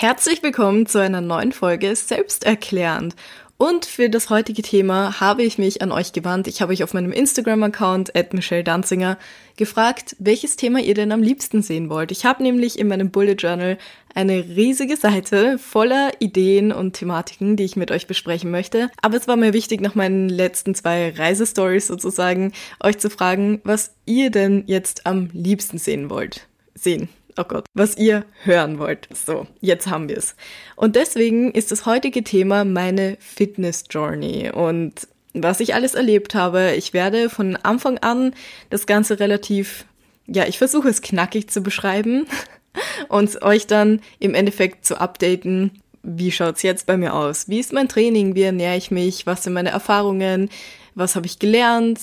Herzlich willkommen zu einer neuen Folge Selbsterklärend. Und für das heutige Thema habe ich mich an euch gewandt. Ich habe euch auf meinem Instagram-Account Michelle Danzinger gefragt, welches Thema ihr denn am liebsten sehen wollt. Ich habe nämlich in meinem Bullet Journal eine riesige Seite voller Ideen und Thematiken, die ich mit euch besprechen möchte. Aber es war mir wichtig, nach meinen letzten zwei Reisestories sozusagen, euch zu fragen, was ihr denn jetzt am liebsten sehen wollt. Sehen oh Gott, was ihr hören wollt. So, jetzt haben wir es. Und deswegen ist das heutige Thema meine Fitness Journey und was ich alles erlebt habe. Ich werde von Anfang an das Ganze relativ, ja, ich versuche es knackig zu beschreiben und euch dann im Endeffekt zu updaten. Wie schaut's jetzt bei mir aus? Wie ist mein Training? Wie ernähre ich mich? Was sind meine Erfahrungen? Was habe ich gelernt?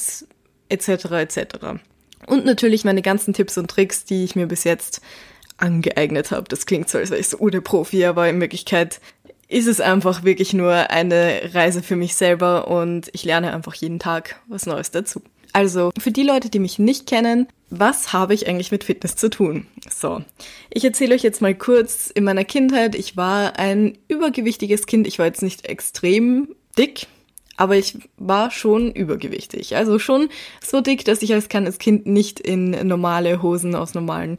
Etc. etc. Und natürlich meine ganzen Tipps und Tricks, die ich mir bis jetzt angeeignet habe. Das klingt so, als wäre ich so der Profi, aber in Wirklichkeit ist es einfach wirklich nur eine Reise für mich selber und ich lerne einfach jeden Tag was Neues dazu. Also, für die Leute, die mich nicht kennen, was habe ich eigentlich mit Fitness zu tun? So, ich erzähle euch jetzt mal kurz, in meiner Kindheit, ich war ein übergewichtiges Kind, ich war jetzt nicht extrem dick, aber ich war schon übergewichtig. Also schon so dick, dass ich als kleines Kind nicht in normale Hosen aus normalen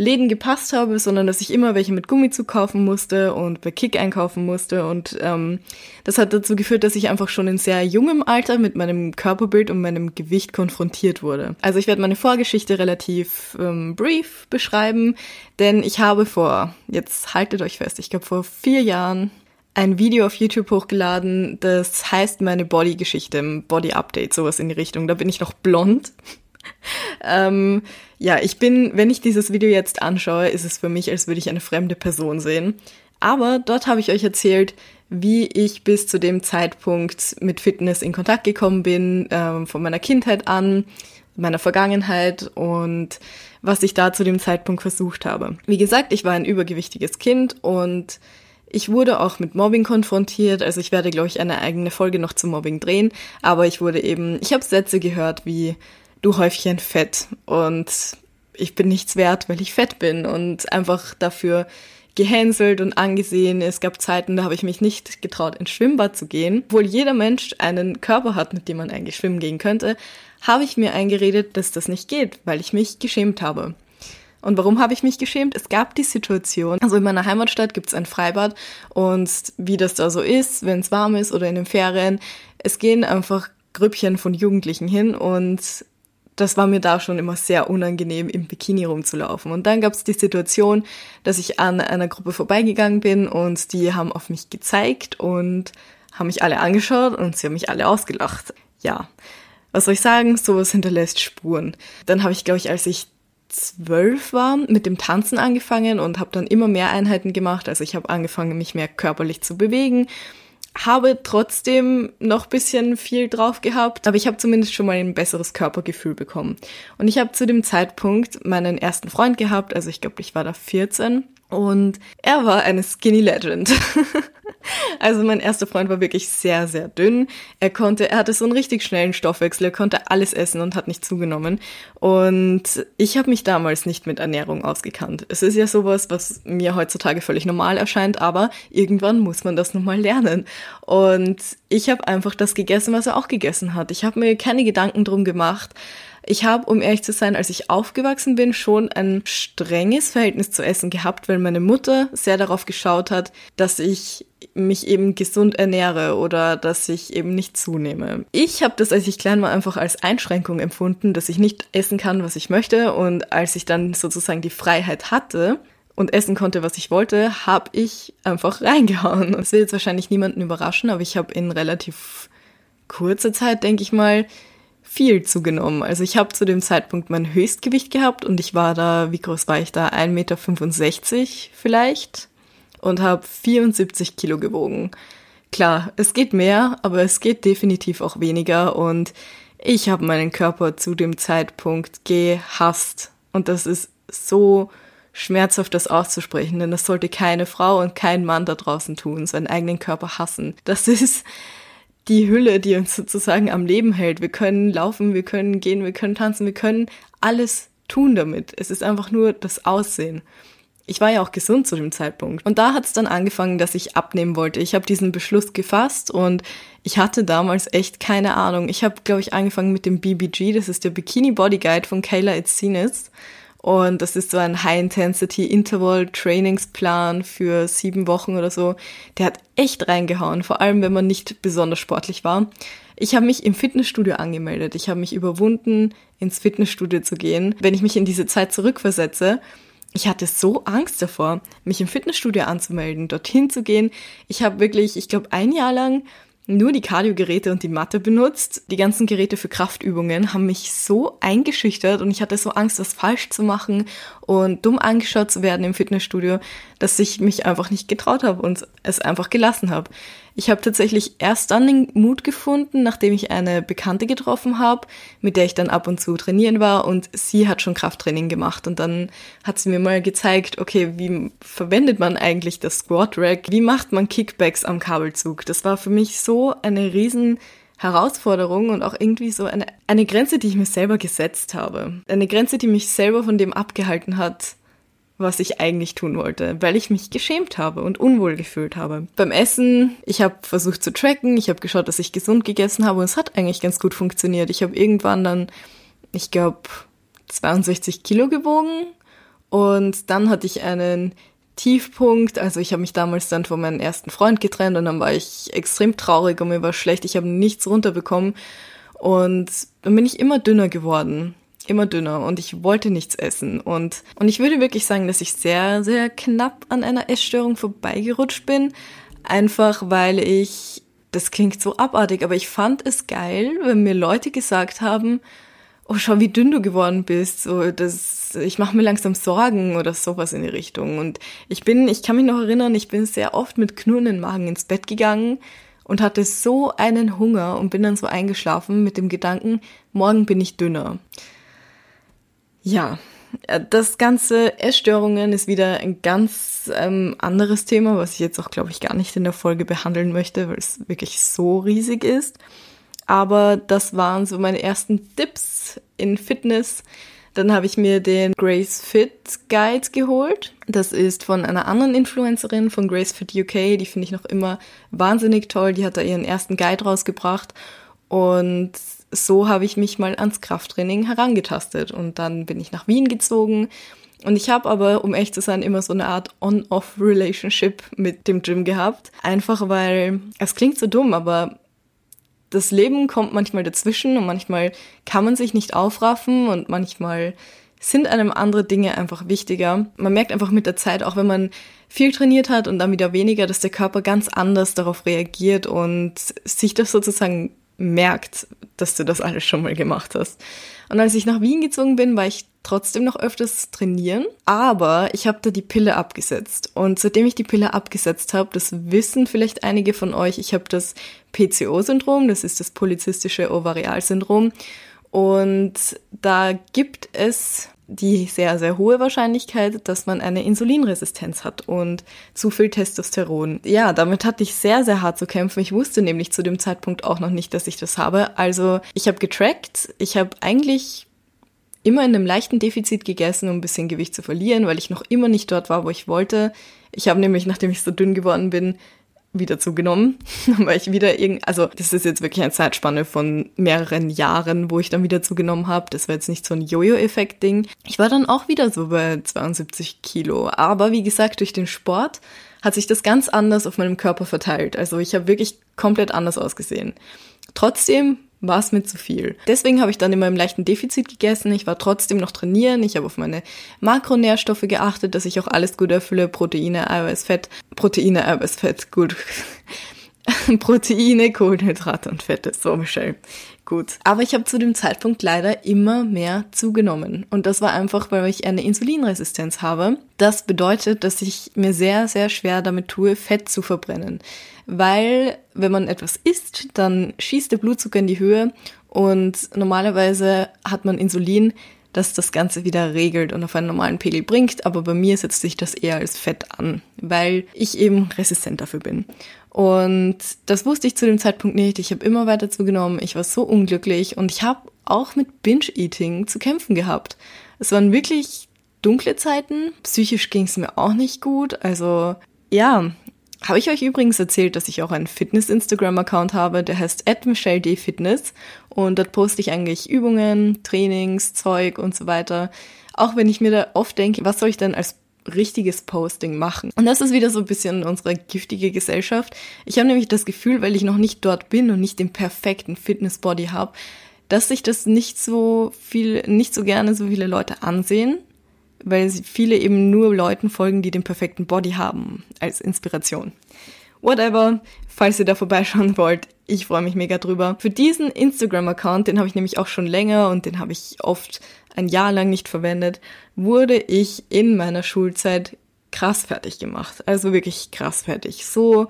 Läden gepasst habe, sondern dass ich immer welche mit Gummizug kaufen musste und bei Kick einkaufen musste. Und ähm, das hat dazu geführt, dass ich einfach schon in sehr jungem Alter mit meinem Körperbild und meinem Gewicht konfrontiert wurde. Also ich werde meine Vorgeschichte relativ ähm, brief beschreiben, denn ich habe vor, jetzt haltet euch fest, ich glaube vor vier Jahren ein Video auf YouTube hochgeladen, das heißt meine Body-Geschichte, Body-Update, sowas in die Richtung. Da bin ich noch blond. ähm, ja, ich bin, wenn ich dieses Video jetzt anschaue, ist es für mich, als würde ich eine fremde Person sehen. Aber dort habe ich euch erzählt, wie ich bis zu dem Zeitpunkt mit Fitness in Kontakt gekommen bin, ähm, von meiner Kindheit an, meiner Vergangenheit und was ich da zu dem Zeitpunkt versucht habe. Wie gesagt, ich war ein übergewichtiges Kind und ich wurde auch mit Mobbing konfrontiert, also ich werde, glaube ich, eine eigene Folge noch zum Mobbing drehen, aber ich wurde eben, ich habe Sätze gehört wie du Häufchen Fett und ich bin nichts wert, weil ich fett bin und einfach dafür gehänselt und angesehen. Es gab Zeiten, da habe ich mich nicht getraut, ins Schwimmbad zu gehen. Obwohl jeder Mensch einen Körper hat, mit dem man eigentlich schwimmen gehen könnte, habe ich mir eingeredet, dass das nicht geht, weil ich mich geschämt habe. Und warum habe ich mich geschämt? Es gab die Situation, also in meiner Heimatstadt gibt es ein Freibad und wie das da so ist, wenn es warm ist oder in den Ferien, es gehen einfach Grüppchen von Jugendlichen hin und das war mir da schon immer sehr unangenehm, im Bikini rumzulaufen. Und dann gab es die Situation, dass ich an einer Gruppe vorbeigegangen bin und die haben auf mich gezeigt und haben mich alle angeschaut und sie haben mich alle ausgelacht. Ja, was soll ich sagen? Sowas hinterlässt Spuren. Dann habe ich, glaube ich, als ich zwölf war, mit dem Tanzen angefangen und habe dann immer mehr Einheiten gemacht. Also ich habe angefangen, mich mehr körperlich zu bewegen, habe trotzdem noch bisschen viel drauf gehabt, aber ich habe zumindest schon mal ein besseres Körpergefühl bekommen. Und ich habe zu dem Zeitpunkt meinen ersten Freund gehabt, also ich glaube, ich war da 14 und er war eine Skinny Legend. also mein erster Freund war wirklich sehr, sehr dünn. Er konnte, er hatte so einen richtig schnellen Stoffwechsel, er konnte alles essen und hat nicht zugenommen. Und ich habe mich damals nicht mit Ernährung ausgekannt. Es ist ja sowas, was mir heutzutage völlig normal erscheint, aber irgendwann muss man das nochmal lernen. Und ich habe einfach das gegessen, was er auch gegessen hat. Ich habe mir keine Gedanken drum gemacht. Ich habe, um ehrlich zu sein, als ich aufgewachsen bin, schon ein strenges Verhältnis zu Essen gehabt, weil meine Mutter sehr darauf geschaut hat, dass ich mich eben gesund ernähre oder dass ich eben nicht zunehme. Ich habe das, als ich klein war, einfach als Einschränkung empfunden, dass ich nicht essen kann, was ich möchte. Und als ich dann sozusagen die Freiheit hatte, und essen konnte, was ich wollte, habe ich einfach reingehauen. Das will jetzt wahrscheinlich niemanden überraschen, aber ich habe in relativ kurzer Zeit, denke ich mal, viel zugenommen. Also ich habe zu dem Zeitpunkt mein Höchstgewicht gehabt und ich war da, wie groß war ich da? 1,65 Meter vielleicht und habe 74 Kilo gewogen. Klar, es geht mehr, aber es geht definitiv auch weniger und ich habe meinen Körper zu dem Zeitpunkt gehasst. Und das ist so schmerzhaft, das auszusprechen, denn das sollte keine Frau und kein Mann da draußen tun, seinen eigenen Körper hassen. Das ist die Hülle, die uns sozusagen am Leben hält. Wir können laufen, wir können gehen, wir können tanzen, wir können alles tun damit. Es ist einfach nur das Aussehen. ich war ja auch gesund zu dem Zeitpunkt. Und da hat es dann angefangen, dass ich abnehmen wollte. Ich habe diesen Beschluss gefasst und ich hatte damals echt keine Ahnung. Ich habe, glaube ich, angefangen mit dem BBG, das ist der Bikini Body Guide von Kayla Itzinis. Und das ist so ein High-Intensity-Interval-Trainingsplan für sieben Wochen oder so. Der hat echt reingehauen, vor allem wenn man nicht besonders sportlich war. Ich habe mich im Fitnessstudio angemeldet. Ich habe mich überwunden, ins Fitnessstudio zu gehen. Wenn ich mich in diese Zeit zurückversetze, ich hatte so Angst davor, mich im Fitnessstudio anzumelden, dorthin zu gehen. Ich habe wirklich, ich glaube, ein Jahr lang nur die Kardiogeräte und die Matte benutzt. Die ganzen Geräte für Kraftübungen haben mich so eingeschüchtert und ich hatte so Angst, was falsch zu machen und dumm angeschaut zu werden im Fitnessstudio, dass ich mich einfach nicht getraut habe und es einfach gelassen habe. Ich habe tatsächlich erst dann den Mut gefunden, nachdem ich eine Bekannte getroffen habe, mit der ich dann ab und zu trainieren war und sie hat schon Krafttraining gemacht und dann hat sie mir mal gezeigt, okay, wie verwendet man eigentlich das Squat Rack? Wie macht man Kickbacks am Kabelzug? Das war für mich so eine riesen Herausforderung und auch irgendwie so eine, eine Grenze, die ich mir selber gesetzt habe. Eine Grenze, die mich selber von dem abgehalten hat, was ich eigentlich tun wollte, weil ich mich geschämt habe und unwohl gefühlt habe. Beim Essen, ich habe versucht zu tracken, ich habe geschaut, dass ich gesund gegessen habe und es hat eigentlich ganz gut funktioniert. Ich habe irgendwann dann, ich glaube, 62 Kilo gewogen und dann hatte ich einen Tiefpunkt. Also ich habe mich damals dann von meinem ersten Freund getrennt und dann war ich extrem traurig und mir war schlecht. Ich habe nichts runterbekommen und dann bin ich immer dünner geworden immer dünner und ich wollte nichts essen. Und, und ich würde wirklich sagen, dass ich sehr, sehr knapp an einer Essstörung vorbeigerutscht bin. Einfach weil ich, das klingt so abartig, aber ich fand es geil, wenn mir Leute gesagt haben, oh, schau, wie dünn du geworden bist. So, das, ich mache mir langsam Sorgen oder sowas in die Richtung. Und ich bin, ich kann mich noch erinnern, ich bin sehr oft mit knurrenden Magen ins Bett gegangen und hatte so einen Hunger und bin dann so eingeschlafen mit dem Gedanken, morgen bin ich dünner. Ja, äh, das ganze Essstörungen ist wieder ein ganz ähm, anderes Thema, was ich jetzt auch, glaube ich, gar nicht in der Folge behandeln möchte, weil es wirklich so riesig ist. Aber das waren so meine ersten Tipps in Fitness. Dann habe ich mir den Grace Fit Guide geholt. Das ist von einer anderen Influencerin von Grace Fit UK. Die finde ich noch immer wahnsinnig toll. Die hat da ihren ersten Guide rausgebracht. Und so habe ich mich mal ans Krafttraining herangetastet und dann bin ich nach Wien gezogen. Und ich habe aber, um echt zu sein, immer so eine Art On-Off-Relationship mit dem Gym gehabt. Einfach weil, es klingt so dumm, aber das Leben kommt manchmal dazwischen und manchmal kann man sich nicht aufraffen und manchmal sind einem andere Dinge einfach wichtiger. Man merkt einfach mit der Zeit, auch wenn man viel trainiert hat und dann wieder weniger, dass der Körper ganz anders darauf reagiert und sich das sozusagen merkt, dass du das alles schon mal gemacht hast. Und als ich nach Wien gezogen bin, war ich trotzdem noch öfters trainieren, aber ich habe da die Pille abgesetzt. Und seitdem ich die Pille abgesetzt habe, das wissen vielleicht einige von euch, ich habe das PCO-Syndrom, das ist das polizistische Ovarialsyndrom. Und da gibt es die sehr, sehr hohe Wahrscheinlichkeit, dass man eine Insulinresistenz hat und zu viel Testosteron. Ja, damit hatte ich sehr, sehr hart zu kämpfen. Ich wusste nämlich zu dem Zeitpunkt auch noch nicht, dass ich das habe. Also ich habe getrackt. Ich habe eigentlich immer in einem leichten Defizit gegessen, um ein bisschen Gewicht zu verlieren, weil ich noch immer nicht dort war, wo ich wollte. Ich habe nämlich, nachdem ich so dünn geworden bin, wieder zugenommen, weil ich wieder irgend, also das ist jetzt wirklich eine Zeitspanne von mehreren Jahren, wo ich dann wieder zugenommen habe. Das war jetzt nicht so ein Jojo-Effekt-Ding. Ich war dann auch wieder so bei 72 Kilo, aber wie gesagt, durch den Sport hat sich das ganz anders auf meinem Körper verteilt. Also ich habe wirklich komplett anders ausgesehen. Trotzdem war es mir zu viel. Deswegen habe ich dann immer im leichten Defizit gegessen. Ich war trotzdem noch trainieren. Ich habe auf meine Makronährstoffe geachtet, dass ich auch alles gut erfülle. Proteine, Eiweiß, Fett. Proteine, Eiweiß, Fett, gut. Proteine, Kohlenhydrate und Fette. So, Michelle. Gut. Aber ich habe zu dem Zeitpunkt leider immer mehr zugenommen. Und das war einfach, weil ich eine Insulinresistenz habe. Das bedeutet, dass ich mir sehr, sehr schwer damit tue, Fett zu verbrennen weil wenn man etwas isst, dann schießt der Blutzucker in die Höhe und normalerweise hat man Insulin, das das Ganze wieder regelt und auf einen normalen Pegel bringt, aber bei mir setzt sich das eher als Fett an, weil ich eben resistent dafür bin. Und das wusste ich zu dem Zeitpunkt nicht. Ich habe immer weiter zugenommen. Ich war so unglücklich und ich habe auch mit Binge-Eating zu kämpfen gehabt. Es waren wirklich dunkle Zeiten. Psychisch ging es mir auch nicht gut. Also ja, habe ich euch übrigens erzählt, dass ich auch einen Fitness-Instagram-Account habe, der heißt @michelle_d_fitness und dort poste ich eigentlich Übungen, Trainings, Zeug und so weiter. Auch wenn ich mir da oft denke, was soll ich denn als richtiges Posting machen. Und das ist wieder so ein bisschen unsere giftige Gesellschaft. Ich habe nämlich das Gefühl, weil ich noch nicht dort bin und nicht den perfekten Fitness-Body habe, dass sich das nicht so viel, nicht so gerne so viele Leute ansehen, weil viele eben nur Leuten folgen, die den perfekten Body haben als Inspiration. Whatever, falls ihr da vorbeischauen wollt, ich freue mich mega drüber. Für diesen Instagram-Account, den habe ich nämlich auch schon länger und den habe ich oft ein Jahr lang nicht verwendet, wurde ich in meiner Schulzeit krass fertig gemacht. Also wirklich krass fertig. So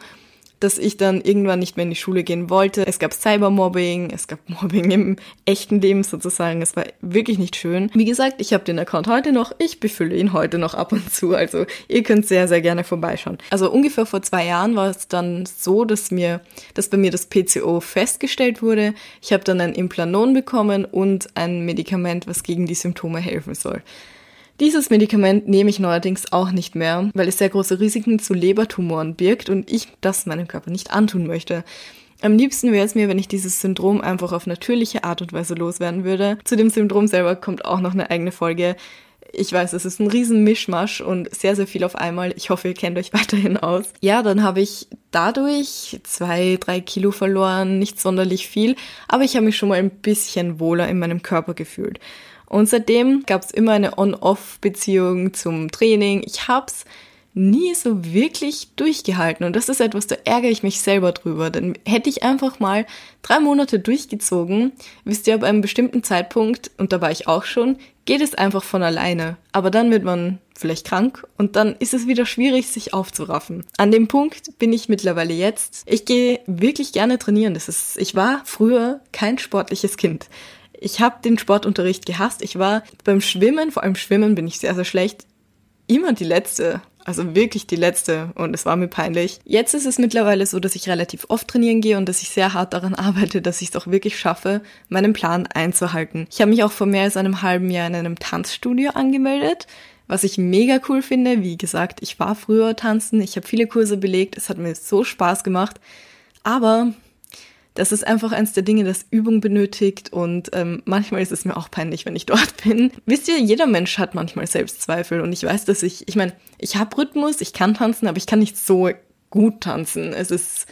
dass ich dann irgendwann nicht mehr in die Schule gehen wollte. Es gab Cybermobbing, es gab Mobbing im echten Leben sozusagen. Es war wirklich nicht schön. Wie gesagt, ich habe den Account heute noch. Ich befülle ihn heute noch ab und zu. Also ihr könnt sehr, sehr gerne vorbeischauen. Also ungefähr vor zwei Jahren war es dann so, dass mir, dass bei mir das PCO festgestellt wurde. Ich habe dann ein Implanon bekommen und ein Medikament, was gegen die Symptome helfen soll. Dieses Medikament nehme ich neuerdings auch nicht mehr, weil es sehr große Risiken zu Lebertumoren birgt und ich das meinem Körper nicht antun möchte. Am liebsten wäre es mir, wenn ich dieses Syndrom einfach auf natürliche Art und Weise loswerden würde. Zu dem Syndrom selber kommt auch noch eine eigene Folge. Ich weiß, es ist ein riesen Mischmasch und sehr, sehr viel auf einmal. Ich hoffe, ihr kennt euch weiterhin aus. Ja, dann habe ich dadurch zwei, drei Kilo verloren, nicht sonderlich viel, aber ich habe mich schon mal ein bisschen wohler in meinem Körper gefühlt. Und seitdem gab es immer eine On-Off-Beziehung zum Training. Ich hab's nie so wirklich durchgehalten. Und das ist etwas, da ärgere ich mich selber drüber. Denn hätte ich einfach mal drei Monate durchgezogen, wisst ihr, ab einem bestimmten Zeitpunkt, und da war ich auch schon, geht es einfach von alleine. Aber dann wird man vielleicht krank und dann ist es wieder schwierig, sich aufzuraffen. An dem Punkt bin ich mittlerweile jetzt. Ich gehe wirklich gerne trainieren. Das ist, ich war früher kein sportliches Kind. Ich habe den Sportunterricht gehasst. Ich war beim Schwimmen, vor allem Schwimmen bin ich sehr, sehr schlecht, immer die Letzte. Also wirklich die letzte und es war mir peinlich. Jetzt ist es mittlerweile so, dass ich relativ oft trainieren gehe und dass ich sehr hart daran arbeite, dass ich es auch wirklich schaffe, meinen Plan einzuhalten. Ich habe mich auch vor mehr als einem halben Jahr in einem Tanzstudio angemeldet, was ich mega cool finde. Wie gesagt, ich war früher tanzen, ich habe viele Kurse belegt, es hat mir so Spaß gemacht. Aber das ist einfach eins der Dinge, das Übung benötigt und ähm, manchmal ist es mir auch peinlich, wenn ich dort bin. Wisst ihr, jeder Mensch hat manchmal Selbstzweifel und ich weiß, dass ich, ich meine, ich habe Rhythmus, ich kann tanzen, aber ich kann nicht so gut tanzen. Es ist,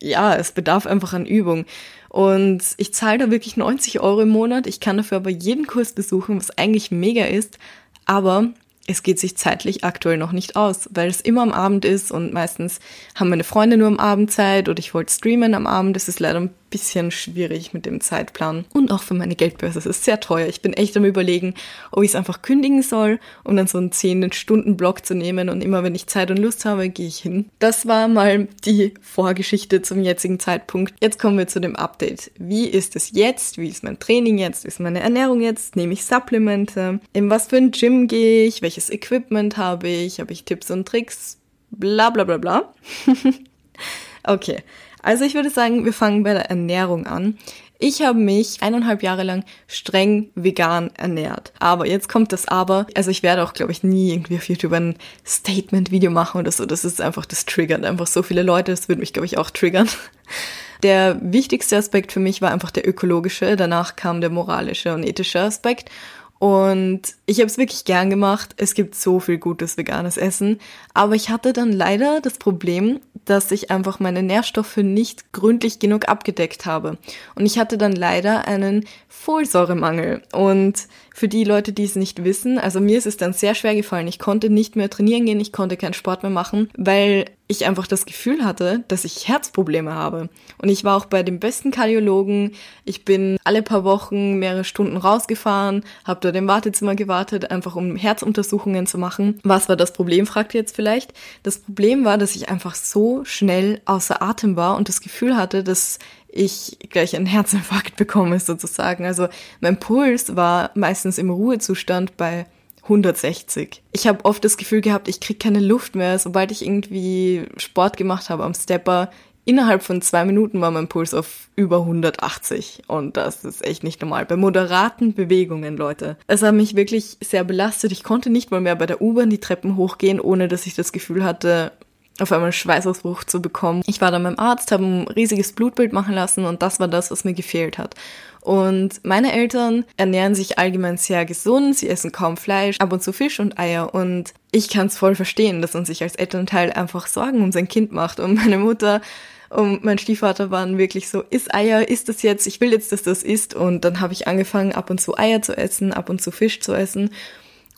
ja, es bedarf einfach an Übung. Und ich zahle da wirklich 90 Euro im Monat. Ich kann dafür aber jeden Kurs besuchen, was eigentlich mega ist. Aber es geht sich zeitlich aktuell noch nicht aus, weil es immer am Abend ist und meistens haben meine Freunde nur am Abend Zeit oder ich wollte streamen am Abend. Das ist leider ein bisschen schwierig mit dem Zeitplan. Und auch für meine Geldbörse. Es ist sehr teuer. Ich bin echt am überlegen, ob ich es einfach kündigen soll, um dann so einen 10-Stunden-Block zu nehmen und immer wenn ich Zeit und Lust habe, gehe ich hin. Das war mal die Vorgeschichte zum jetzigen Zeitpunkt. Jetzt kommen wir zu dem Update. Wie ist es jetzt? Wie ist mein Training jetzt? Wie ist meine Ernährung jetzt? Nehme ich Supplemente? In was für ein Gym gehe ich? Welches Equipment habe ich? Habe ich Tipps und Tricks? Bla bla bla bla. okay. Also ich würde sagen, wir fangen bei der Ernährung an. Ich habe mich eineinhalb Jahre lang streng vegan ernährt. Aber jetzt kommt das Aber. Also ich werde auch, glaube ich, nie irgendwie auf YouTube ein Statement-Video machen oder so. Das ist einfach, das triggert einfach so viele Leute. Das würde mich, glaube ich, auch triggern. Der wichtigste Aspekt für mich war einfach der ökologische. Danach kam der moralische und ethische Aspekt. Und ich habe es wirklich gern gemacht. Es gibt so viel gutes veganes Essen. Aber ich hatte dann leider das Problem, dass ich einfach meine Nährstoffe nicht gründlich genug abgedeckt habe. Und ich hatte dann leider einen Folsäuremangel. Und für die Leute, die es nicht wissen, also mir ist es dann sehr schwer gefallen. Ich konnte nicht mehr trainieren gehen, ich konnte keinen Sport mehr machen, weil ich einfach das Gefühl hatte, dass ich Herzprobleme habe. Und ich war auch bei dem besten Kardiologen. Ich bin alle paar Wochen mehrere Stunden rausgefahren, habe dort im Wartezimmer gewartet, einfach um Herzuntersuchungen zu machen. Was war das Problem, fragt ihr jetzt vielleicht. Das Problem war, dass ich einfach so schnell außer Atem war und das Gefühl hatte, dass ich gleich einen Herzinfarkt bekomme sozusagen. Also mein Puls war meistens im Ruhezustand bei 160. Ich habe oft das Gefühl gehabt, ich krieg keine Luft mehr. Sobald ich irgendwie Sport gemacht habe am Stepper, innerhalb von zwei Minuten war mein Puls auf über 180 und das ist echt nicht normal. Bei moderaten Bewegungen, Leute. Es hat mich wirklich sehr belastet. Ich konnte nicht mal mehr bei der U-Bahn die Treppen hochgehen, ohne dass ich das Gefühl hatte, auf einmal Schweißausbruch zu bekommen. Ich war dann beim Arzt, habe ein riesiges Blutbild machen lassen und das war das, was mir gefehlt hat. Und meine Eltern ernähren sich allgemein sehr gesund, sie essen kaum Fleisch, ab und zu Fisch und Eier und ich kann es voll verstehen, dass man sich als Elternteil einfach Sorgen um sein Kind macht und meine Mutter und mein Stiefvater waren wirklich so, ist Eier, ist das jetzt, ich will jetzt, dass das ist. Und dann habe ich angefangen, ab und zu Eier zu essen, ab und zu Fisch zu essen.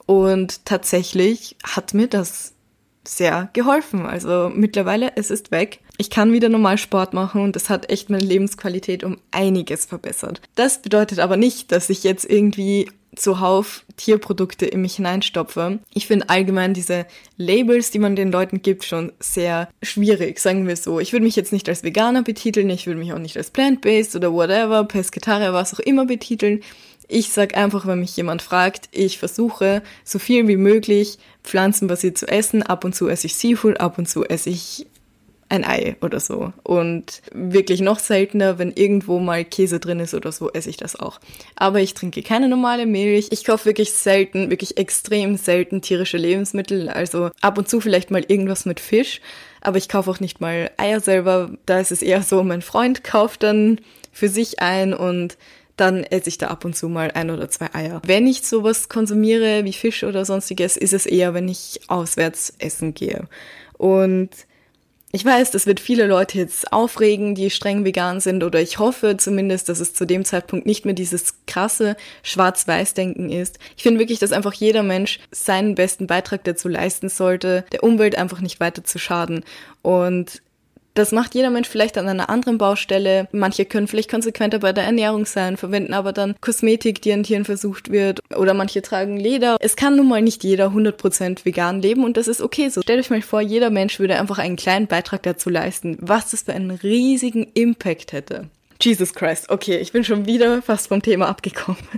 Und tatsächlich hat mir das sehr geholfen. Also mittlerweile, es ist weg. Ich kann wieder normal Sport machen und das hat echt meine Lebensqualität um einiges verbessert. Das bedeutet aber nicht, dass ich jetzt irgendwie zuhauf Tierprodukte in mich hineinstopfe. Ich finde allgemein diese Labels, die man den Leuten gibt, schon sehr schwierig, sagen wir so. Ich würde mich jetzt nicht als Veganer betiteln, ich würde mich auch nicht als Plant-Based oder whatever, Pesketarier, was auch immer betiteln. Ich sag einfach, wenn mich jemand fragt, ich versuche so viel wie möglich pflanzenbasiert zu essen. Ab und zu esse ich Seafood, ab und zu esse ich ein Ei oder so. Und wirklich noch seltener, wenn irgendwo mal Käse drin ist oder so, esse ich das auch. Aber ich trinke keine normale Milch. Ich kaufe wirklich selten, wirklich extrem selten tierische Lebensmittel. Also ab und zu vielleicht mal irgendwas mit Fisch. Aber ich kaufe auch nicht mal Eier selber. Da ist es eher so, mein Freund kauft dann für sich ein und dann esse ich da ab und zu mal ein oder zwei Eier. Wenn ich sowas konsumiere wie Fisch oder sonstiges, ist es eher, wenn ich auswärts essen gehe. Und ich weiß, das wird viele Leute jetzt aufregen, die streng vegan sind, oder ich hoffe zumindest, dass es zu dem Zeitpunkt nicht mehr dieses krasse Schwarz-Weiß-Denken ist. Ich finde wirklich, dass einfach jeder Mensch seinen besten Beitrag dazu leisten sollte, der Umwelt einfach nicht weiter zu schaden. Und das macht jeder Mensch vielleicht an einer anderen Baustelle. Manche können vielleicht konsequenter bei der Ernährung sein, verwenden aber dann Kosmetik, die an Tieren versucht wird. Oder manche tragen Leder. Es kann nun mal nicht jeder 100% vegan leben und das ist okay so. Stellt euch mal vor, jeder Mensch würde einfach einen kleinen Beitrag dazu leisten, was das für einen riesigen Impact hätte. Jesus Christ, okay, ich bin schon wieder fast vom Thema abgekommen.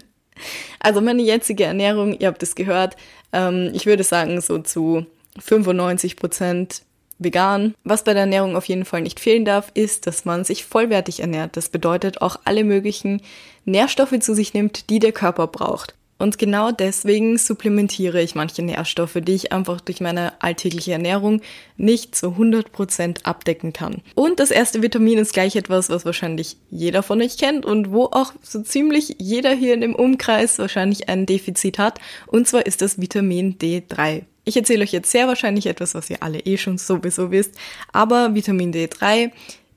Also meine jetzige Ernährung, ihr habt es gehört, ähm, ich würde sagen so zu 95 Prozent vegan. Was bei der Ernährung auf jeden Fall nicht fehlen darf, ist, dass man sich vollwertig ernährt. Das bedeutet auch alle möglichen Nährstoffe zu sich nimmt, die der Körper braucht. Und genau deswegen supplementiere ich manche Nährstoffe, die ich einfach durch meine alltägliche Ernährung nicht zu 100% abdecken kann. Und das erste Vitamin ist gleich etwas, was wahrscheinlich jeder von euch kennt und wo auch so ziemlich jeder hier in dem Umkreis wahrscheinlich ein Defizit hat. Und zwar ist das Vitamin D3. Ich erzähle euch jetzt sehr wahrscheinlich etwas, was ihr alle eh schon sowieso wisst, aber Vitamin D3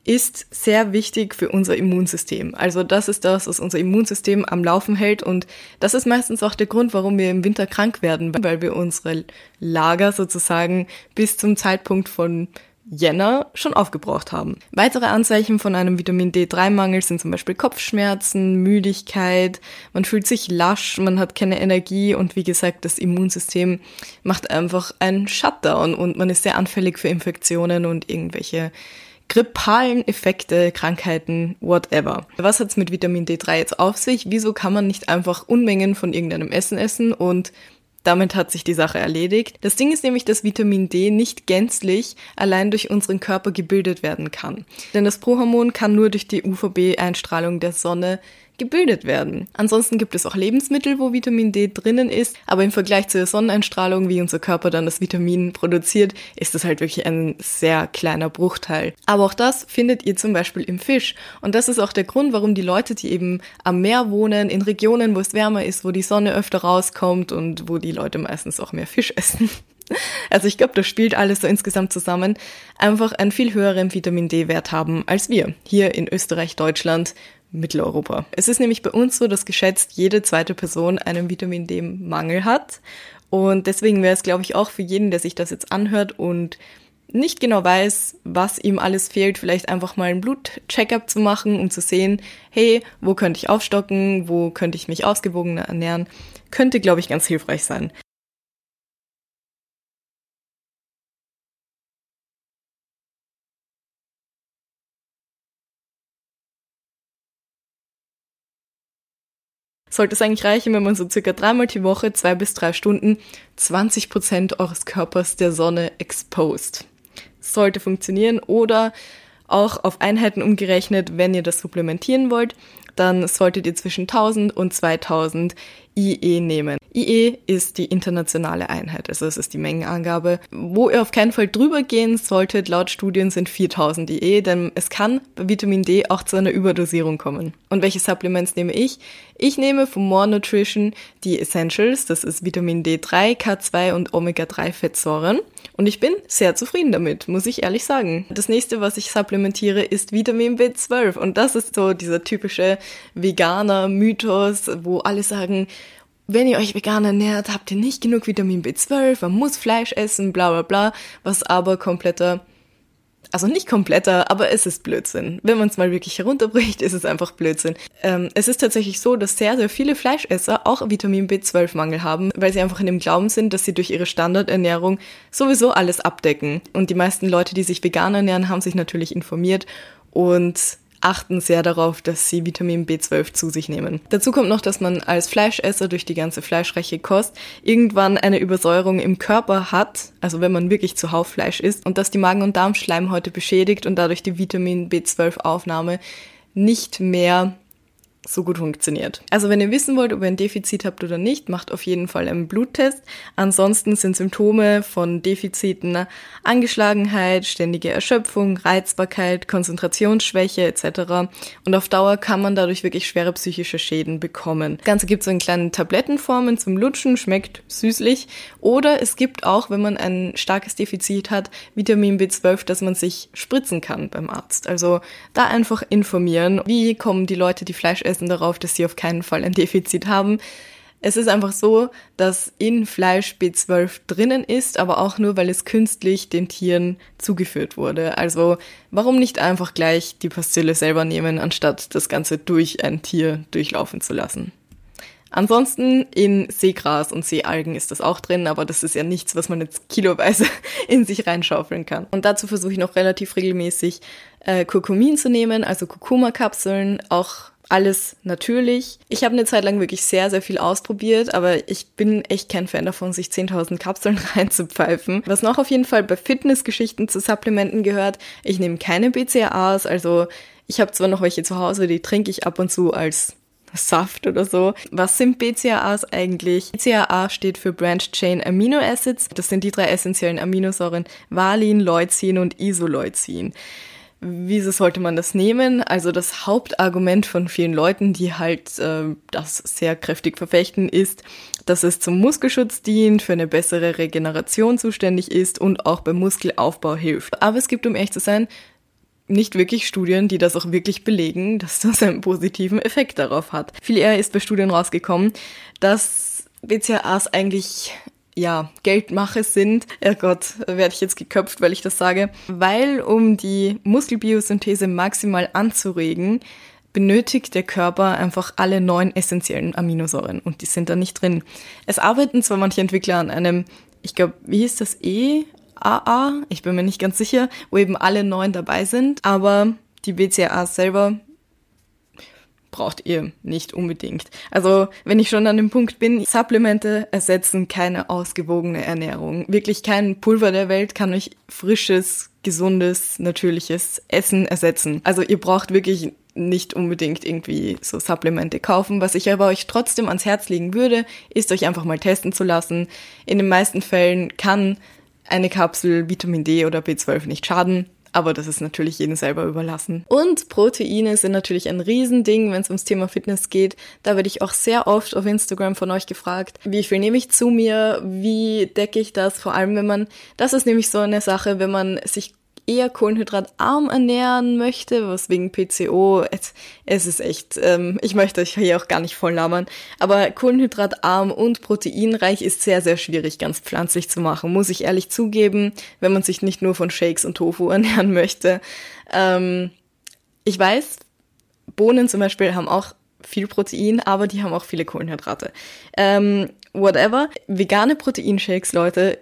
ist sehr wichtig für unser Immunsystem. Also das ist das, was unser Immunsystem am Laufen hält und das ist meistens auch der Grund, warum wir im Winter krank werden, weil wir unsere Lager sozusagen bis zum Zeitpunkt von Jänner schon aufgebraucht haben. Weitere Anzeichen von einem Vitamin D3-Mangel sind zum Beispiel Kopfschmerzen, Müdigkeit, man fühlt sich lasch, man hat keine Energie und wie gesagt, das Immunsystem macht einfach einen Shutdown und man ist sehr anfällig für Infektionen und irgendwelche grippalen Effekte, Krankheiten, whatever. Was hat's mit Vitamin D3 jetzt auf sich? Wieso kann man nicht einfach Unmengen von irgendeinem Essen essen und damit hat sich die Sache erledigt. Das Ding ist nämlich, dass Vitamin D nicht gänzlich allein durch unseren Körper gebildet werden kann. Denn das Prohormon kann nur durch die UVB-Einstrahlung der Sonne gebildet werden. Ansonsten gibt es auch Lebensmittel, wo Vitamin D drinnen ist, aber im Vergleich zur Sonneneinstrahlung, wie unser Körper dann das Vitamin produziert, ist das halt wirklich ein sehr kleiner Bruchteil. Aber auch das findet ihr zum Beispiel im Fisch. Und das ist auch der Grund, warum die Leute, die eben am Meer wohnen, in Regionen, wo es wärmer ist, wo die Sonne öfter rauskommt und wo die Leute meistens auch mehr Fisch essen, also ich glaube, das spielt alles so insgesamt zusammen, einfach einen viel höheren Vitamin D-Wert haben als wir hier in Österreich, Deutschland, Mitteleuropa. Es ist nämlich bei uns so, dass geschätzt jede zweite Person einen Vitamin D-Mangel hat. Und deswegen wäre es, glaube ich, auch für jeden, der sich das jetzt anhört und nicht genau weiß, was ihm alles fehlt, vielleicht einfach mal einen Blutcheckup zu machen, um zu sehen, hey, wo könnte ich aufstocken, wo könnte ich mich ausgewogener ernähren, könnte, glaube ich, ganz hilfreich sein. Sollte es eigentlich reichen, wenn man so circa dreimal die Woche, zwei bis drei Stunden, 20 Prozent eures Körpers der Sonne exposed. Sollte funktionieren oder Auch auf Einheiten umgerechnet, wenn ihr das supplementieren wollt, dann solltet ihr zwischen 1000 und 2000 IE nehmen. IE ist die internationale Einheit, also es ist die Mengenangabe. Wo ihr auf keinen Fall drüber gehen solltet, laut Studien sind 4000 IE, denn es kann bei Vitamin D auch zu einer Überdosierung kommen. Und welche Supplements nehme ich? Ich nehme von More Nutrition die Essentials, das ist Vitamin D3, K2 und Omega-3 Fettsäuren. Und ich bin sehr zufrieden damit, muss ich ehrlich sagen. Das nächste, was ich supplementiere, ist Vitamin B12. Und das ist so dieser typische veganer Mythos, wo alle sagen, wenn ihr euch vegan ernährt, habt ihr nicht genug Vitamin B12, man muss Fleisch essen, bla bla bla, was aber kompletter, also nicht kompletter, aber es ist Blödsinn. Wenn man es mal wirklich herunterbricht, ist es einfach Blödsinn. Ähm, es ist tatsächlich so, dass sehr, sehr viele Fleischesser auch Vitamin B12-Mangel haben, weil sie einfach in dem Glauben sind, dass sie durch ihre Standardernährung sowieso alles abdecken. Und die meisten Leute, die sich vegan ernähren, haben sich natürlich informiert und achten sehr darauf, dass sie Vitamin B12 zu sich nehmen. Dazu kommt noch, dass man als Fleischesser durch die ganze fleischreiche Kost irgendwann eine Übersäuerung im Körper hat, also wenn man wirklich zuhauf Fleisch isst, und dass die Magen- und Darmschleimhäute beschädigt und dadurch die Vitamin B12-Aufnahme nicht mehr so gut funktioniert. Also wenn ihr wissen wollt, ob ihr ein Defizit habt oder nicht, macht auf jeden Fall einen Bluttest. Ansonsten sind Symptome von Defiziten Angeschlagenheit, ständige Erschöpfung, Reizbarkeit, Konzentrationsschwäche etc. Und auf Dauer kann man dadurch wirklich schwere psychische Schäden bekommen. Das Ganze gibt es in kleinen Tablettenformen zum Lutschen, schmeckt süßlich. Oder es gibt auch, wenn man ein starkes Defizit hat, Vitamin B12, das man sich spritzen kann beim Arzt. Also da einfach informieren, wie kommen die Leute, die Fleisch essen, hinweisen darauf, dass sie auf keinen Fall ein Defizit haben. Es ist einfach so, dass in Fleisch B12 drinnen ist, aber auch nur, weil es künstlich den Tieren zugeführt wurde. Also warum nicht einfach gleich die Pastille selber nehmen, anstatt das Ganze durch ein Tier durchlaufen zu lassen. Ansonsten in Seegras und Seealgen ist das auch drin, aber das ist ja nichts, was man jetzt kiloweise in sich reinschaufeln kann. Und dazu versuche ich noch relativ regelmäßig äh, Kurkumin zu nehmen, also Kurkuma-Kapseln, auch alles natürlich. Ich habe eine Zeit lang wirklich sehr, sehr viel ausprobiert, aber ich bin echt kein Fan davon, sich 10.000 Kapseln reinzupfeifen. Was noch auf jeden Fall bei Fitnessgeschichten zu Supplementen gehört, ich nehme keine BCAAs, also ich habe zwar noch welche zu Hause, die trinke ich ab und zu als Saft oder so. Was sind BCAAs eigentlich? BCAA steht für Branch Chain Amino Acids. Das sind die drei essentiellen Aminosäuren Valin, Leucin und Isoleucin. Wieso sollte man das nehmen? Also das Hauptargument von vielen Leuten, die halt äh, das sehr kräftig verfechten, ist, dass es zum Muskelschutz dient, für eine bessere Regeneration zuständig ist und auch beim Muskelaufbau hilft. Aber es gibt, um echt zu sein, nicht wirklich Studien, die das auch wirklich belegen, dass das einen positiven Effekt darauf hat. Viel eher ist bei Studien rausgekommen, dass BCAAs eigentlich ja, Geldmache sind. Oh Gott, werde ich jetzt geköpft, weil ich das sage. Weil um die Muskelbiosynthese maximal anzuregen, benötigt der Körper einfach alle neun essentiellen Aminosäuren und die sind da nicht drin. Es arbeiten zwar manche Entwickler an einem, ich glaube, wie hieß das E? AA? Ich bin mir nicht ganz sicher, wo eben alle neun dabei sind, aber die BCAAs selber braucht ihr nicht unbedingt. Also wenn ich schon an dem Punkt bin, Supplemente ersetzen keine ausgewogene Ernährung. Wirklich kein Pulver der Welt kann euch frisches, gesundes, natürliches Essen ersetzen. Also ihr braucht wirklich nicht unbedingt irgendwie so Supplemente kaufen. Was ich aber euch trotzdem ans Herz legen würde, ist euch einfach mal testen zu lassen. In den meisten Fällen kann eine Kapsel Vitamin D oder B12 nicht schaden. Aber das ist natürlich jedem selber überlassen. Und Proteine sind natürlich ein Riesending, wenn es ums Thema Fitness geht. Da werde ich auch sehr oft auf Instagram von euch gefragt, wie viel nehme ich zu mir, wie decke ich das, vor allem wenn man, das ist nämlich so eine Sache, wenn man sich eher kohlenhydratarm ernähren möchte, was wegen PCO, es, ist echt, ähm, ich möchte euch hier auch gar nicht voll labern, aber kohlenhydratarm und proteinreich ist sehr, sehr schwierig ganz pflanzlich zu machen, muss ich ehrlich zugeben, wenn man sich nicht nur von Shakes und Tofu ernähren möchte. Ähm, ich weiß, Bohnen zum Beispiel haben auch viel Protein, aber die haben auch viele Kohlenhydrate. Ähm, whatever. Vegane Proteinshakes, Leute,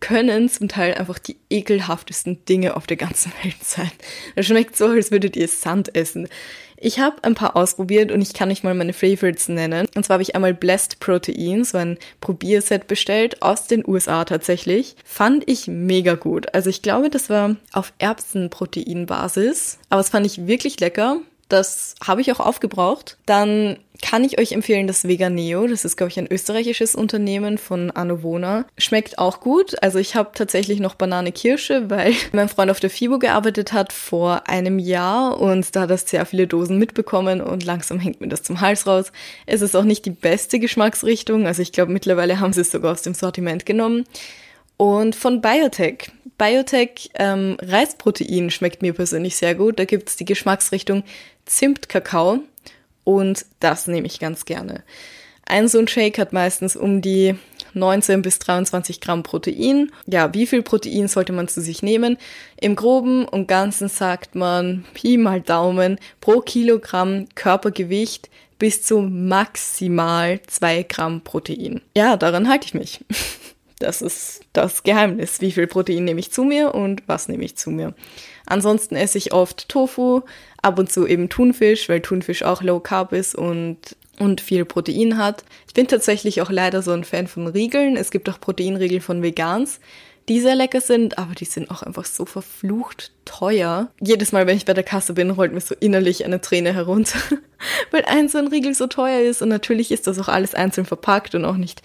können zum Teil einfach die ekelhaftesten Dinge auf der ganzen Welt sein. Das schmeckt so, als würdet ihr Sand essen. Ich habe ein paar ausprobiert und ich kann euch mal meine Favorites nennen. Und zwar habe ich einmal Blessed Protein, so ein Probierset bestellt, aus den USA tatsächlich. Fand ich mega gut. Also ich glaube, das war auf Erbsenproteinbasis, aber es fand ich wirklich lecker. Das habe ich auch aufgebraucht. Dann kann ich euch empfehlen das Veganeo. Das ist, glaube ich, ein österreichisches Unternehmen von Anovona. Schmeckt auch gut. Also ich habe tatsächlich noch Banane Kirsche, weil mein Freund auf der FIBO gearbeitet hat vor einem Jahr und da hat er sehr viele Dosen mitbekommen und langsam hängt mir das zum Hals raus. Es ist auch nicht die beste Geschmacksrichtung. Also ich glaube, mittlerweile haben sie es sogar aus dem Sortiment genommen. Und von Biotech. Biotech ähm, Reisprotein schmeckt mir persönlich sehr gut. Da gibt es die Geschmacksrichtung Zimtkakao und das nehme ich ganz gerne. Ein so ein Shake hat meistens um die 19 bis 23 Gramm Protein. Ja, wie viel Protein sollte man zu sich nehmen? Im Groben und Ganzen sagt man Pi mal Daumen pro Kilogramm Körpergewicht bis zu maximal 2 Gramm Protein. Ja, daran halte ich mich. Das ist das Geheimnis. Wie viel Protein nehme ich zu mir und was nehme ich zu mir? Ansonsten esse ich oft Tofu, ab und zu eben Thunfisch, weil Thunfisch auch low carb ist und und viel Protein hat. Ich bin tatsächlich auch leider so ein Fan von Riegeln. Es gibt auch Proteinriegel von Vegans, die sehr lecker sind, aber die sind auch einfach so verflucht teuer. Jedes Mal, wenn ich bei der Kasse bin, rollt mir so innerlich eine Träne herunter, weil ein so ein Riegel so teuer ist und natürlich ist das auch alles einzeln verpackt und auch nicht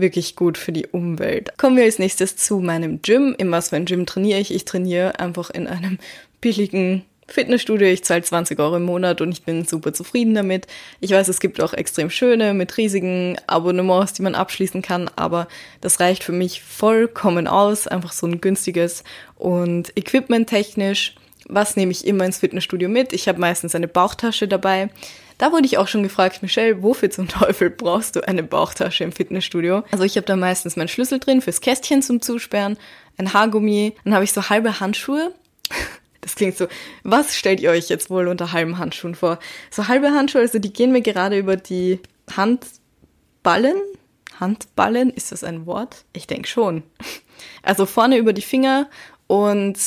wirklich gut für die Umwelt. Kommen wir als nächstes zu meinem Gym. In was für ein Gym trainiere ich? Ich trainiere einfach in einem billigen Fitnessstudio. Ich zahle 20 Euro im Monat und ich bin super zufrieden damit. Ich weiß, es gibt auch extrem schöne mit riesigen Abonnements, die man abschließen kann, aber das reicht für mich vollkommen aus. Einfach so ein günstiges und equipmenttechnisch. Was nehme ich immer ins Fitnessstudio mit? Ich habe meistens eine Bauchtasche dabei. Da wurde ich auch schon gefragt, Michelle, wofür zum Teufel brauchst du eine Bauchtasche im Fitnessstudio? Also ich habe da meistens meinen Schlüssel drin fürs Kästchen zum Zusperren, ein Haargummi, dann habe ich so halbe Handschuhe. Das klingt so, was stellt ihr euch jetzt wohl unter halben Handschuhen vor? So halbe Handschuhe, also die gehen mir gerade über die Handballen. Handballen, ist das ein Wort? Ich denke schon. Also vorne über die Finger und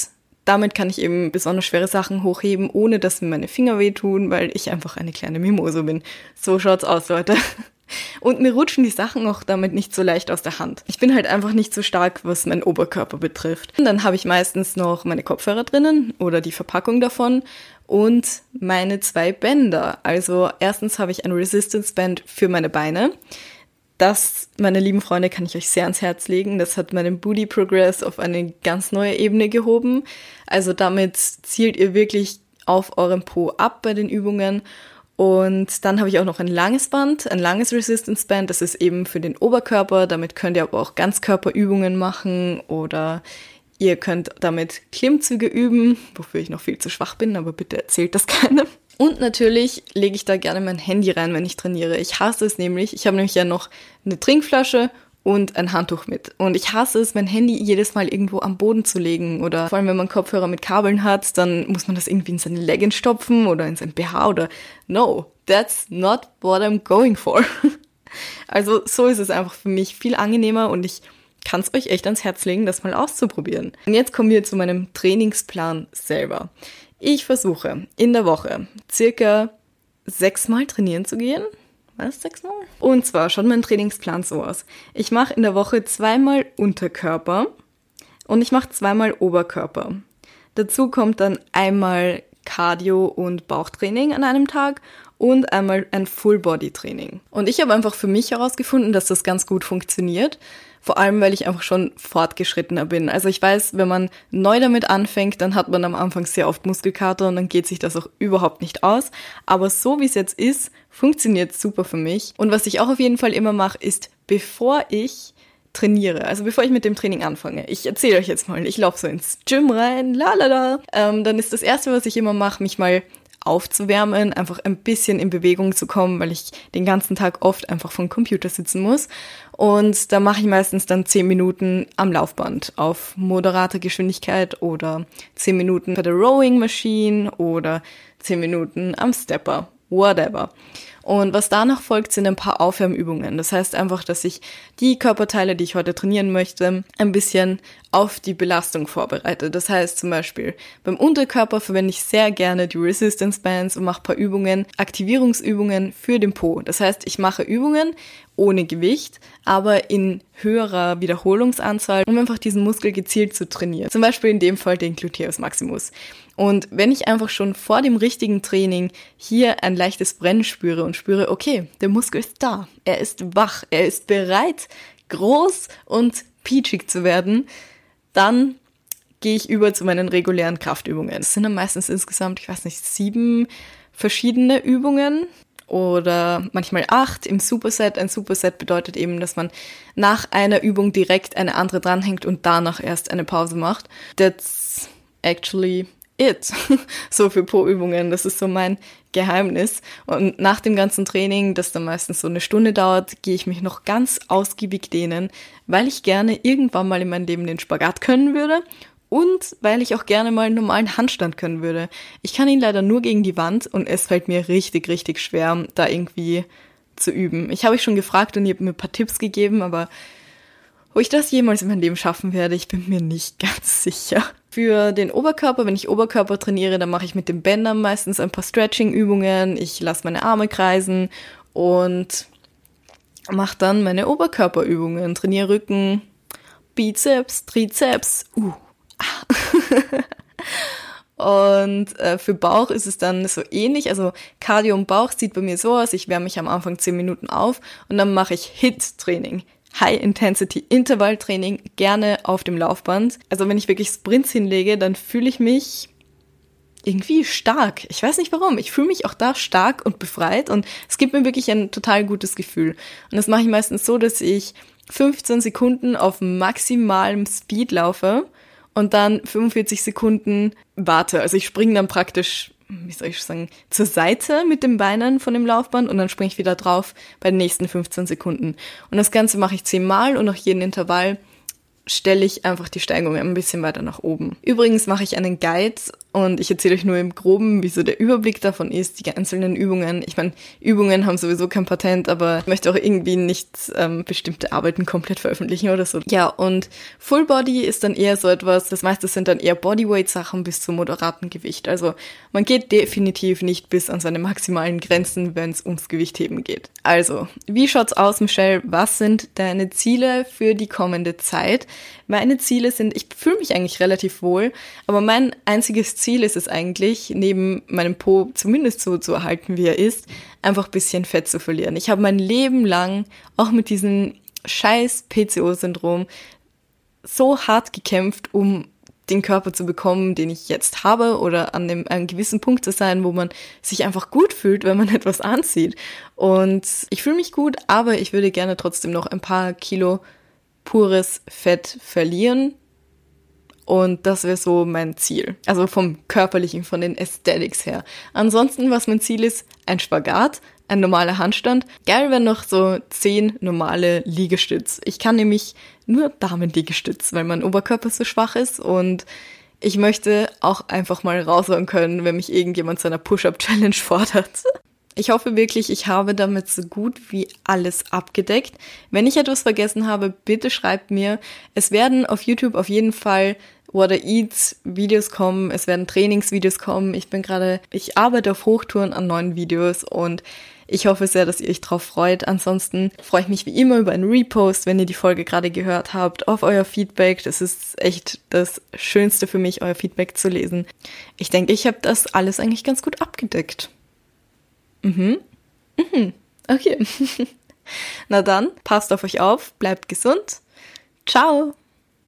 damit kann ich eben besonders schwere Sachen hochheben, ohne dass mir meine Finger wehtun, weil ich einfach eine kleine Mimose bin. So schaut's aus, Leute. Und mir rutschen die Sachen auch damit nicht so leicht aus der Hand. Ich bin halt einfach nicht so stark, was meinen Oberkörper betrifft. Und dann habe ich meistens noch meine Kopfhörer drinnen oder die Verpackung davon und meine zwei Bänder. Also erstens habe ich ein Resistance Band für meine Beine das, meine lieben Freunde, kann ich euch sehr ans Herz legen. Das hat meinen Booty Progress auf eine ganz neue Ebene gehoben. Also damit zielt ihr wirklich auf eurem Po ab bei den Übungen. Und dann habe ich auch noch ein langes Band, ein langes Resistance Band. Das ist eben für den Oberkörper. Damit könnt ihr aber auch Ganzkörperübungen machen oder ihr könnt damit Klimmzüge üben, wofür ich noch viel zu schwach bin, aber bitte erzählt das keinem. Und natürlich lege ich da gerne mein Handy rein, wenn ich trainiere. Ich hasse es nämlich. Ich habe nämlich ja noch eine Trinkflasche und ein Handtuch mit. Und ich hasse es, mein Handy jedes Mal irgendwo am Boden zu legen. Oder vor allem, wenn man Kopfhörer mit Kabeln hat, dann muss man das irgendwie in seine Leggings stopfen oder in sein BH oder no, that's not what I'm going for. Also so ist es einfach für mich viel angenehmer und ich kann es euch echt ans Herz legen, das mal auszuprobieren. Und jetzt kommen wir zu meinem Trainingsplan selber. Ich versuche in der Woche circa sechsmal trainieren zu gehen. Was, sechsmal? Und zwar schaut mein Trainingsplan so aus. Ich mache in der Woche zweimal Unterkörper und ich mache zweimal Oberkörper. Dazu kommt dann einmal Cardio und Bauchtraining an einem Tag und einmal ein Full-Body-Training. Und ich habe einfach für mich herausgefunden, dass das ganz gut funktioniert. Vor allem, weil ich einfach schon fortgeschrittener bin. Also ich weiß, wenn man neu damit anfängt, dann hat man am Anfang sehr oft Muskelkater und dann geht sich das auch überhaupt nicht aus. Aber so wie es jetzt ist, funktioniert super für mich. Und was ich auch auf jeden Fall immer mache, ist, bevor ich trainiere, also bevor ich mit dem Training anfange, ich erzähle euch jetzt mal, ich laufe so ins Gym rein, la la la, ähm, dann ist das Erste, was ich immer mache, mich mal aufzuwärmen, einfach ein bisschen in Bewegung zu kommen, weil ich den ganzen Tag oft einfach vom Computer sitzen muss. Und da mache ich meistens dann zehn Minuten am Laufband auf moderater Geschwindigkeit oder zehn Minuten bei der Rowing Machine oder zehn Minuten am Stepper, whatever. Und was danach folgt, sind ein paar Aufwärmübungen. Das heißt einfach, dass ich die Körperteile, die ich heute trainieren möchte, ein bisschen auf die Belastung vorbereite. Das heißt zum Beispiel beim Unterkörper verwende ich sehr gerne die Resistance Bands und mache ein paar Übungen, Aktivierungsübungen für den Po. Das heißt, ich mache Übungen ohne Gewicht, aber in höherer Wiederholungsanzahl, um einfach diesen Muskel gezielt zu trainieren. Zum Beispiel in dem Fall den Gluteus Maximus. Und wenn ich einfach schon vor dem richtigen Training hier ein leichtes Brennen spüre und spüre, okay, der Muskel ist da, er ist wach, er ist bereit, groß und peachig zu werden, dann gehe ich über zu meinen regulären Kraftübungen. Es sind dann meistens insgesamt, ich weiß nicht, sieben verschiedene Übungen oder manchmal acht im Superset. Ein Superset bedeutet eben, dass man nach einer Übung direkt eine andere dranhängt und danach erst eine Pause macht. That's actually it. so für Po-Übungen. Das ist so mein Geheimnis. Und nach dem ganzen Training, das dann meistens so eine Stunde dauert, gehe ich mich noch ganz ausgiebig dehnen, weil ich gerne irgendwann mal in meinem Leben den Spagat können würde und weil ich auch gerne mal einen normalen Handstand können würde. Ich kann ihn leider nur gegen die Wand und es fällt mir richtig, richtig schwer, da irgendwie zu üben. Ich habe euch schon gefragt und ihr habt mir ein paar Tipps gegeben, aber wo ich das jemals in meinem Leben schaffen werde, ich bin mir nicht ganz sicher. Für den Oberkörper, wenn ich Oberkörper trainiere, dann mache ich mit den Bändern meistens ein paar Stretching-Übungen. Ich lasse meine Arme kreisen und mache dann meine Oberkörperübungen. Trainiere Rücken, Bizeps, Trizeps. Uh, Und äh, für Bauch ist es dann so ähnlich. Also Cardio und Bauch sieht bei mir so aus. Ich wärme mich am Anfang 10 Minuten auf und dann mache ich HIT-Training. High Intensity Intervall Training gerne auf dem Laufband. Also wenn ich wirklich Sprints hinlege, dann fühle ich mich irgendwie stark. Ich weiß nicht warum. Ich fühle mich auch da stark und befreit und es gibt mir wirklich ein total gutes Gefühl. Und das mache ich meistens so, dass ich 15 Sekunden auf maximalem Speed laufe und dann 45 Sekunden warte. Also ich springe dann praktisch, wie soll ich sagen, zur Seite mit den Beinen von dem Laufband und dann springe ich wieder drauf bei den nächsten 15 Sekunden. Und das Ganze mache ich zehnmal und nach jedem Intervall stelle ich einfach die Steigung ein bisschen weiter nach oben. Übrigens mache ich einen Guide und ich erzähle euch nur im Groben, wie so der Überblick davon ist, die einzelnen Übungen. Ich meine, Übungen haben sowieso kein Patent, aber ich möchte auch irgendwie nicht ähm, bestimmte Arbeiten komplett veröffentlichen oder so. Ja, und Full Body ist dann eher so etwas, das meiste sind dann eher Bodyweight-Sachen bis zum moderaten Gewicht. Also man geht definitiv nicht bis an seine maximalen Grenzen, wenn es ums Gewichtheben geht. Also, wie schaut's aus, Michelle? Was sind deine Ziele für die kommende Zeit? Meine Ziele sind, ich fühle mich eigentlich relativ wohl, aber mein einziges Ziel ist es eigentlich, neben meinem Po zumindest so zu erhalten, wie er ist, einfach bisschen Fett zu verlieren. Ich habe mein Leben lang auch mit diesem scheiß PCO-Syndrom so hart gekämpft, um den Körper zu bekommen, den ich jetzt habe oder an dem, einem gewissen Punkt zu sein, wo man sich einfach gut fühlt, wenn man etwas anzieht. Und ich fühle mich gut, aber ich würde gerne trotzdem noch ein paar Kilo pures Fett verlieren. Und das wäre so mein Ziel. Also vom körperlichen, von den Aesthetics her. Ansonsten, was mein Ziel ist, ein Spagat, ein normaler Handstand. Geil wäre noch so zehn normale Liegestütz. Ich kann nämlich nur Damen-Liegestütz, weil mein Oberkörper so schwach ist und ich möchte auch einfach mal raushauen können, wenn mich irgendjemand zu einer Push-Up-Challenge fordert. Ich hoffe wirklich, ich habe damit so gut wie alles abgedeckt. Wenn ich etwas vergessen habe, bitte schreibt mir. Es werden auf YouTube auf jeden Fall I Eats Videos kommen, es werden Trainingsvideos kommen. Ich bin gerade, ich arbeite auf Hochtouren an neuen Videos und ich hoffe sehr, dass ihr euch drauf freut. Ansonsten freue ich mich wie immer über einen Repost, wenn ihr die Folge gerade gehört habt, auf euer Feedback. Das ist echt das Schönste für mich, euer Feedback zu lesen. Ich denke, ich habe das alles eigentlich ganz gut abgedeckt. Mhm. Mhm. Okay. Na dann, passt auf euch auf, bleibt gesund. Ciao.